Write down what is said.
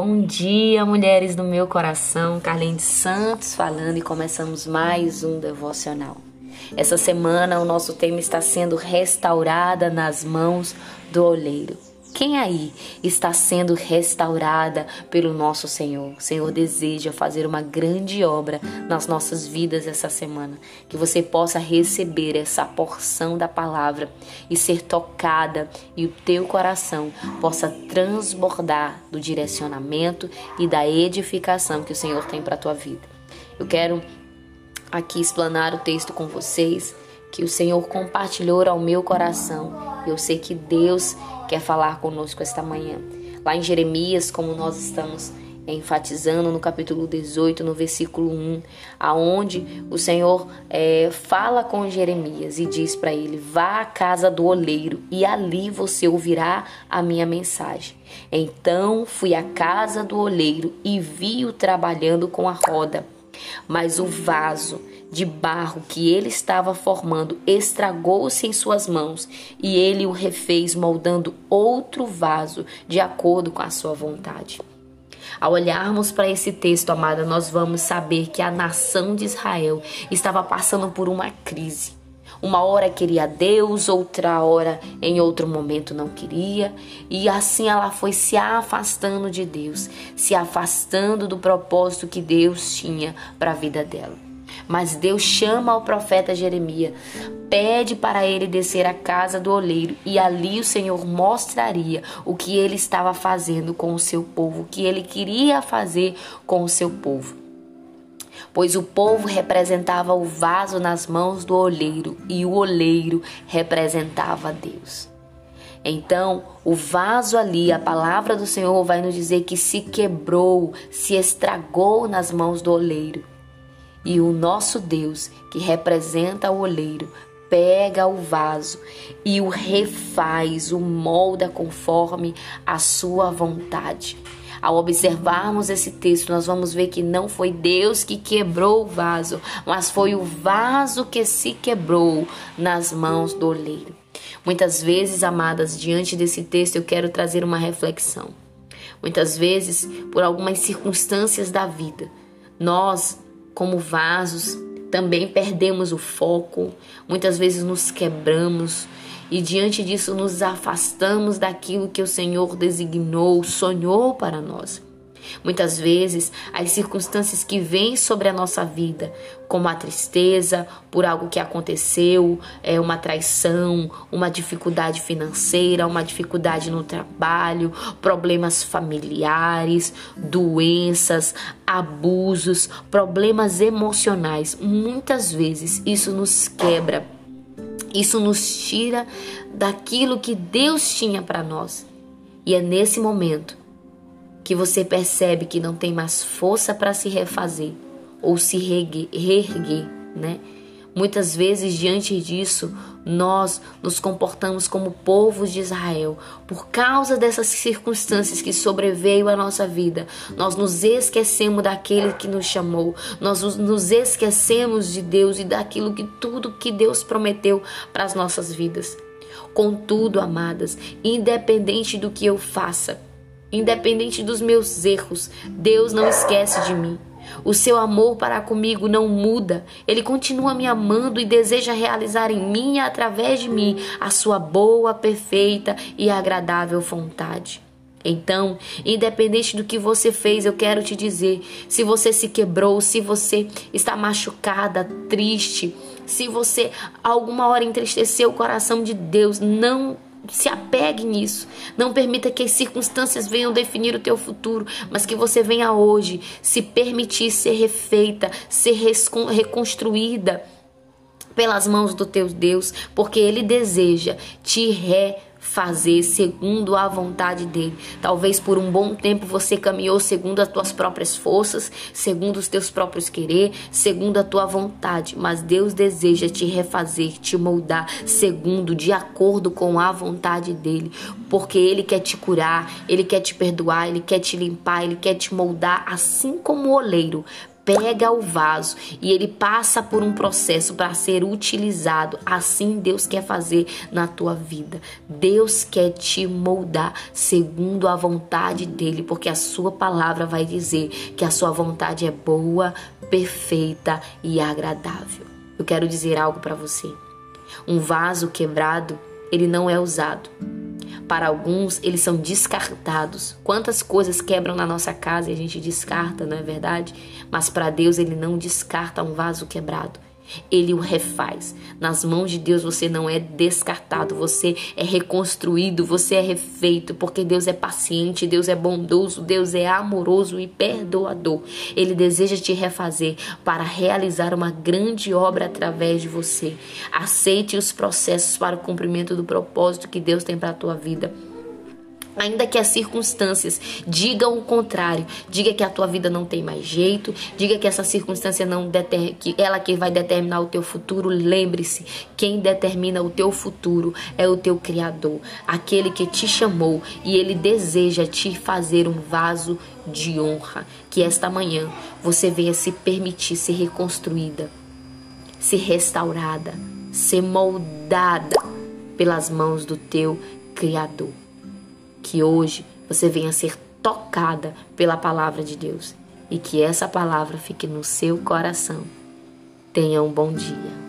Bom dia, mulheres do meu coração. Carlene Santos falando e começamos mais um devocional. Essa semana o nosso tema está sendo restaurada nas mãos do oleiro. Quem aí está sendo restaurada pelo nosso Senhor? O Senhor deseja fazer uma grande obra nas nossas vidas essa semana. Que você possa receber essa porção da palavra e ser tocada e o teu coração possa transbordar do direcionamento e da edificação que o Senhor tem para a tua vida. Eu quero aqui explanar o texto com vocês que o Senhor compartilhou ao meu coração. Eu sei que Deus quer falar conosco esta manhã. Lá em Jeremias, como nós estamos enfatizando no capítulo 18, no versículo 1, aonde o Senhor é, fala com Jeremias e diz para ele: Vá à casa do oleiro e ali você ouvirá a minha mensagem. Então fui à casa do oleiro e vi-o trabalhando com a roda, mas o vaso de barro que ele estava formando estragou-se em suas mãos e ele o refez, moldando outro vaso de acordo com a sua vontade. Ao olharmos para esse texto, amada, nós vamos saber que a nação de Israel estava passando por uma crise. Uma hora queria Deus, outra hora em outro momento não queria, e assim ela foi se afastando de Deus, se afastando do propósito que Deus tinha para a vida dela. Mas Deus chama o profeta Jeremias, pede para ele descer à casa do oleiro, e ali o Senhor mostraria o que ele estava fazendo com o seu povo, o que ele queria fazer com o seu povo. Pois o povo representava o vaso nas mãos do oleiro e o oleiro representava Deus. Então, o vaso ali, a palavra do Senhor vai nos dizer que se quebrou, se estragou nas mãos do oleiro. E o nosso Deus, que representa o oleiro, pega o vaso e o refaz, o molda conforme a sua vontade. Ao observarmos esse texto, nós vamos ver que não foi Deus que quebrou o vaso, mas foi o vaso que se quebrou nas mãos do oleiro. Muitas vezes, amadas, diante desse texto, eu quero trazer uma reflexão. Muitas vezes, por algumas circunstâncias da vida, nós como vasos, também perdemos o foco, muitas vezes nos quebramos e diante disso nos afastamos daquilo que o Senhor designou, sonhou para nós. Muitas vezes, as circunstâncias que vêm sobre a nossa vida, como a tristeza por algo que aconteceu, é uma traição, uma dificuldade financeira, uma dificuldade no trabalho, problemas familiares, doenças, abusos, problemas emocionais, muitas vezes isso nos quebra. Isso nos tira daquilo que Deus tinha para nós. E é nesse momento que você percebe que não tem mais força para se refazer ou se reerguer, né? Muitas vezes, diante disso, nós nos comportamos como povos de Israel. Por causa dessas circunstâncias que sobreveio à nossa vida, nós nos esquecemos daquele que nos chamou. Nós nos esquecemos de Deus e daquilo que tudo que Deus prometeu para as nossas vidas. Contudo, amadas, independente do que eu faça, Independente dos meus erros, Deus não esquece de mim. O seu amor para comigo não muda. Ele continua me amando e deseja realizar em mim e através de mim a sua boa, perfeita e agradável vontade. Então, independente do que você fez, eu quero te dizer: se você se quebrou, se você está machucada, triste, se você alguma hora entristeceu o coração de Deus, não se apegue nisso. Não permita que as circunstâncias venham definir o teu futuro, mas que você venha hoje se permitir ser refeita, ser reconstruída pelas mãos do teu Deus, porque ele deseja te reconstruir fazer segundo a vontade dele. Talvez por um bom tempo você caminhou segundo as tuas próprias forças, segundo os teus próprios querer, segundo a tua vontade, mas Deus deseja te refazer, te moldar segundo, de acordo com a vontade dele, porque ele quer te curar, ele quer te perdoar, ele quer te limpar, ele quer te moldar assim como o oleiro pega o vaso e ele passa por um processo para ser utilizado. Assim Deus quer fazer na tua vida. Deus quer te moldar segundo a vontade dele, porque a sua palavra vai dizer que a sua vontade é boa, perfeita e agradável. Eu quero dizer algo para você. Um vaso quebrado, ele não é usado. Para alguns, eles são descartados. Quantas coisas quebram na nossa casa e a gente descarta, não é verdade? Mas para Deus, ele não descarta um vaso quebrado. Ele o refaz. Nas mãos de Deus você não é descartado, você é reconstruído, você é refeito, porque Deus é paciente, Deus é bondoso, Deus é amoroso e perdoador. Ele deseja te refazer para realizar uma grande obra através de você. Aceite os processos para o cumprimento do propósito que Deus tem para a tua vida. Ainda que as circunstâncias digam o contrário, diga que a tua vida não tem mais jeito, diga que essa circunstância não deter, que ela que vai determinar o teu futuro, lembre-se, quem determina o teu futuro é o teu criador, aquele que te chamou e ele deseja te fazer um vaso de honra, que esta manhã você venha se permitir ser reconstruída, ser restaurada, ser moldada pelas mãos do teu criador que hoje você venha ser tocada pela palavra de Deus e que essa palavra fique no seu coração. Tenha um bom dia.